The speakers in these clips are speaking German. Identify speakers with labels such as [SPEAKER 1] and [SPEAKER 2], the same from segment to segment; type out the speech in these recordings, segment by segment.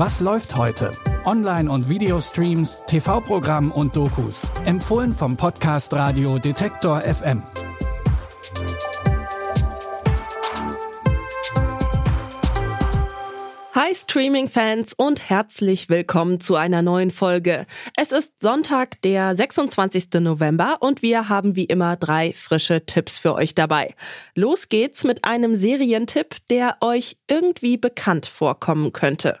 [SPEAKER 1] Was läuft heute? Online- und Videostreams, TV-Programm und Dokus. Empfohlen vom Podcast Radio Detektor FM.
[SPEAKER 2] Hi Streaming-Fans und herzlich willkommen zu einer neuen Folge. Es ist Sonntag, der 26. November und wir haben wie immer drei frische Tipps für euch dabei. Los geht's mit einem Serientipp, der euch irgendwie bekannt vorkommen könnte.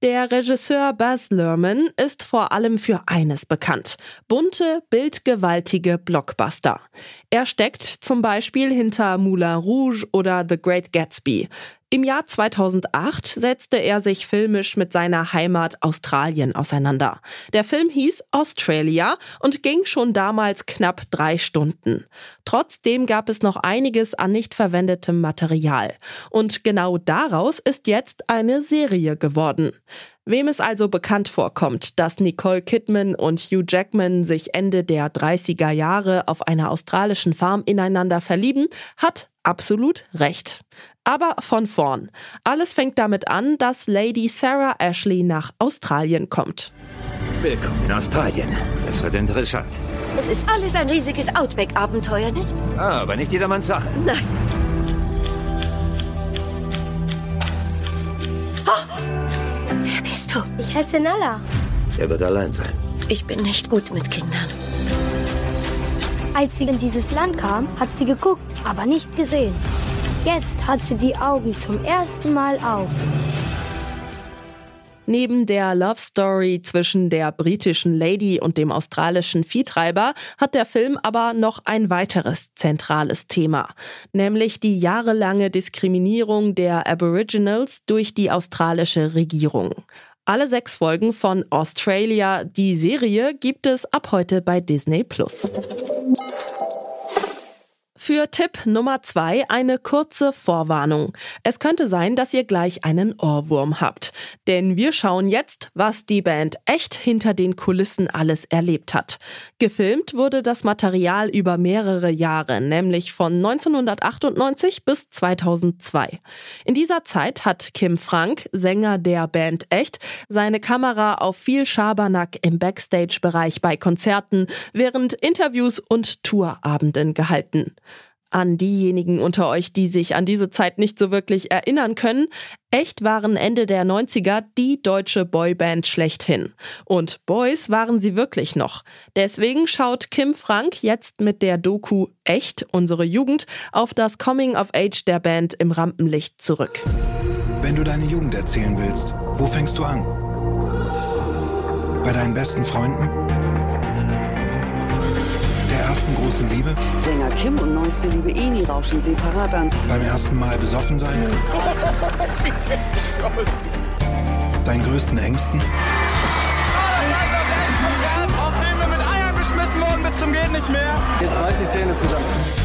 [SPEAKER 2] Der Regisseur Baz Luhrmann ist vor allem für eines bekannt. Bunte, bildgewaltige Blockbuster. Er steckt zum Beispiel hinter Moulin Rouge oder The Great Gatsby. Im Jahr 2008 setzte er sich filmisch mit seiner Heimat Australien auseinander. Der Film hieß Australia und ging schon damals knapp drei Stunden. Trotzdem gab es noch einiges an nicht verwendetem Material. Und genau daraus ist jetzt eine Serie geworden. Wem es also bekannt vorkommt, dass Nicole Kidman und Hugh Jackman sich Ende der 30er Jahre auf einer australischen Farm ineinander verlieben, hat absolut recht. Aber von vorn. Alles fängt damit an, dass Lady Sarah Ashley nach Australien kommt.
[SPEAKER 3] Willkommen in Australien. Das wird interessant.
[SPEAKER 4] Es ist alles ein riesiges Outback-Abenteuer, nicht?
[SPEAKER 3] Ah, aber nicht jedermanns Sache.
[SPEAKER 4] Nein. Oh, wer bist du?
[SPEAKER 5] Ich heiße Nala.
[SPEAKER 3] Er wird allein sein.
[SPEAKER 4] Ich bin nicht gut mit Kindern.
[SPEAKER 5] Als sie in dieses Land kam, hat sie geguckt, aber nicht gesehen. Jetzt hat sie die Augen zum ersten Mal auf.
[SPEAKER 2] Neben der Love Story zwischen der britischen Lady und dem australischen Viehtreiber hat der Film aber noch ein weiteres zentrales Thema, nämlich die jahrelange Diskriminierung der Aboriginals durch die australische Regierung. Alle sechs Folgen von Australia, die Serie, gibt es ab heute bei Disney Plus. Für Tipp Nummer zwei eine kurze Vorwarnung. Es könnte sein, dass ihr gleich einen Ohrwurm habt. Denn wir schauen jetzt, was die Band echt hinter den Kulissen alles erlebt hat. Gefilmt wurde das Material über mehrere Jahre, nämlich von 1998 bis 2002. In dieser Zeit hat Kim Frank, Sänger der Band Echt, seine Kamera auf viel Schabernack im Backstage-Bereich bei Konzerten, während Interviews und Tourabenden gehalten. An diejenigen unter euch, die sich an diese Zeit nicht so wirklich erinnern können, echt waren Ende der 90er die deutsche Boyband schlechthin. Und Boys waren sie wirklich noch. Deswegen schaut Kim Frank jetzt mit der Doku Echt, unsere Jugend, auf das Coming of Age der Band im Rampenlicht zurück.
[SPEAKER 6] Wenn du deine Jugend erzählen willst, wo fängst du an? Bei deinen besten Freunden? Ersten großen Liebe?
[SPEAKER 7] Sänger Kim und neueste Liebe Eni rauschen separat an.
[SPEAKER 6] Beim ersten Mal besoffen sein? Deinen größten Ängsten?
[SPEAKER 8] auf dem wir mit Eiern beschmissen wurden bis zum geht nicht mehr.
[SPEAKER 9] Jetzt reiß die Zähne zusammen.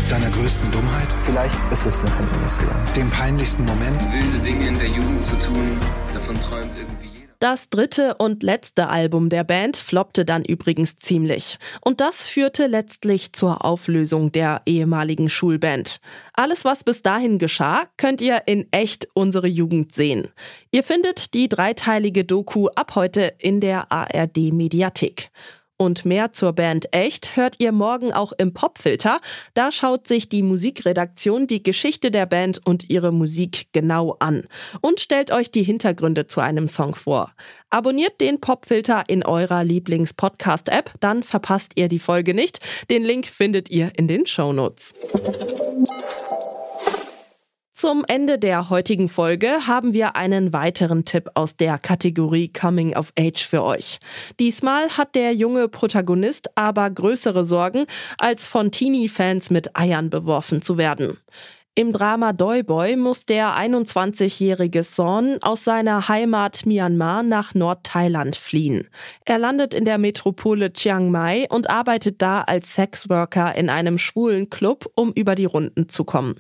[SPEAKER 6] Deiner größten Dummheit?
[SPEAKER 9] Vielleicht ist es nach hinten losgegangen.
[SPEAKER 6] Dem peinlichsten Moment?
[SPEAKER 10] Wilde Dinge in der Jugend zu tun, davon träumt irgendwie.
[SPEAKER 2] Das dritte und letzte Album der Band floppte dann übrigens ziemlich. Und das führte letztlich zur Auflösung der ehemaligen Schulband. Alles, was bis dahin geschah, könnt ihr in echt unsere Jugend sehen. Ihr findet die dreiteilige Doku ab heute in der ARD Mediathek. Und mehr zur Band Echt hört ihr morgen auch im Popfilter. Da schaut sich die Musikredaktion die Geschichte der Band und ihre Musik genau an und stellt euch die Hintergründe zu einem Song vor. Abonniert den Popfilter in eurer Lieblings-Podcast-App, dann verpasst ihr die Folge nicht. Den Link findet ihr in den Shownotes. Zum Ende der heutigen Folge haben wir einen weiteren Tipp aus der Kategorie Coming of Age für euch. Diesmal hat der junge Protagonist aber größere Sorgen, als von Teenie-Fans mit Eiern beworfen zu werden. Im Drama Boy muss der 21-jährige Son aus seiner Heimat Myanmar nach Nordthailand fliehen. Er landet in der Metropole Chiang Mai und arbeitet da als Sexworker in einem schwulen Club, um über die Runden zu kommen.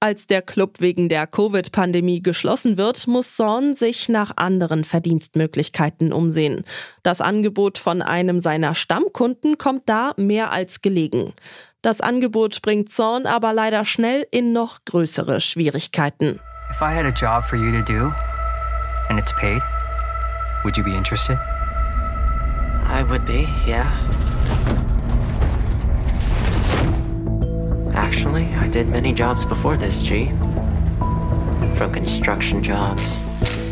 [SPEAKER 2] Als der Club wegen der Covid-Pandemie geschlossen wird, muss Son sich nach anderen Verdienstmöglichkeiten umsehen. Das Angebot von einem seiner Stammkunden kommt da mehr als gelegen. Das Angebot bringt Zorn aber leider schnell in noch größere Schwierigkeiten.
[SPEAKER 11] If I had a job for you to do and it's paid, would you be interested?
[SPEAKER 12] I would be, yeah. Actually, I did many jobs before this, G. From construction jobs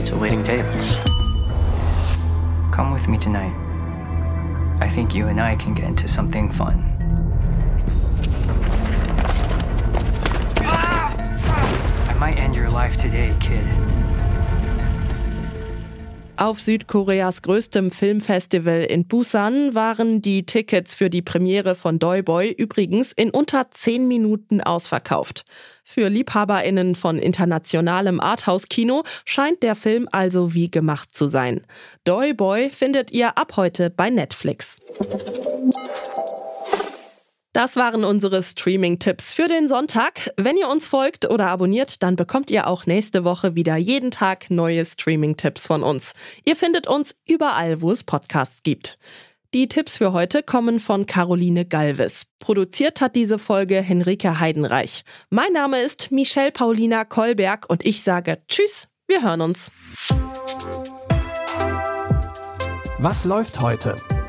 [SPEAKER 12] to waiting tables.
[SPEAKER 11] Come with me tonight. I think you and I can get into something fun. I might end your life today, kid.
[SPEAKER 2] Auf Südkoreas größtem Filmfestival in Busan waren die Tickets für die Premiere von Doi Boy übrigens in unter 10 Minuten ausverkauft. Für LiebhaberInnen von internationalem Arthouse-Kino scheint der Film also wie gemacht zu sein. Doi Boy findet ihr ab heute bei Netflix. Das waren unsere Streaming-Tipps für den Sonntag. Wenn ihr uns folgt oder abonniert, dann bekommt ihr auch nächste Woche wieder jeden Tag neue Streaming-Tipps von uns. Ihr findet uns überall, wo es Podcasts gibt. Die Tipps für heute kommen von Caroline Galvis. Produziert hat diese Folge Henrike Heidenreich. Mein Name ist Michelle Paulina Kolberg und ich sage Tschüss, wir hören uns.
[SPEAKER 1] Was läuft heute?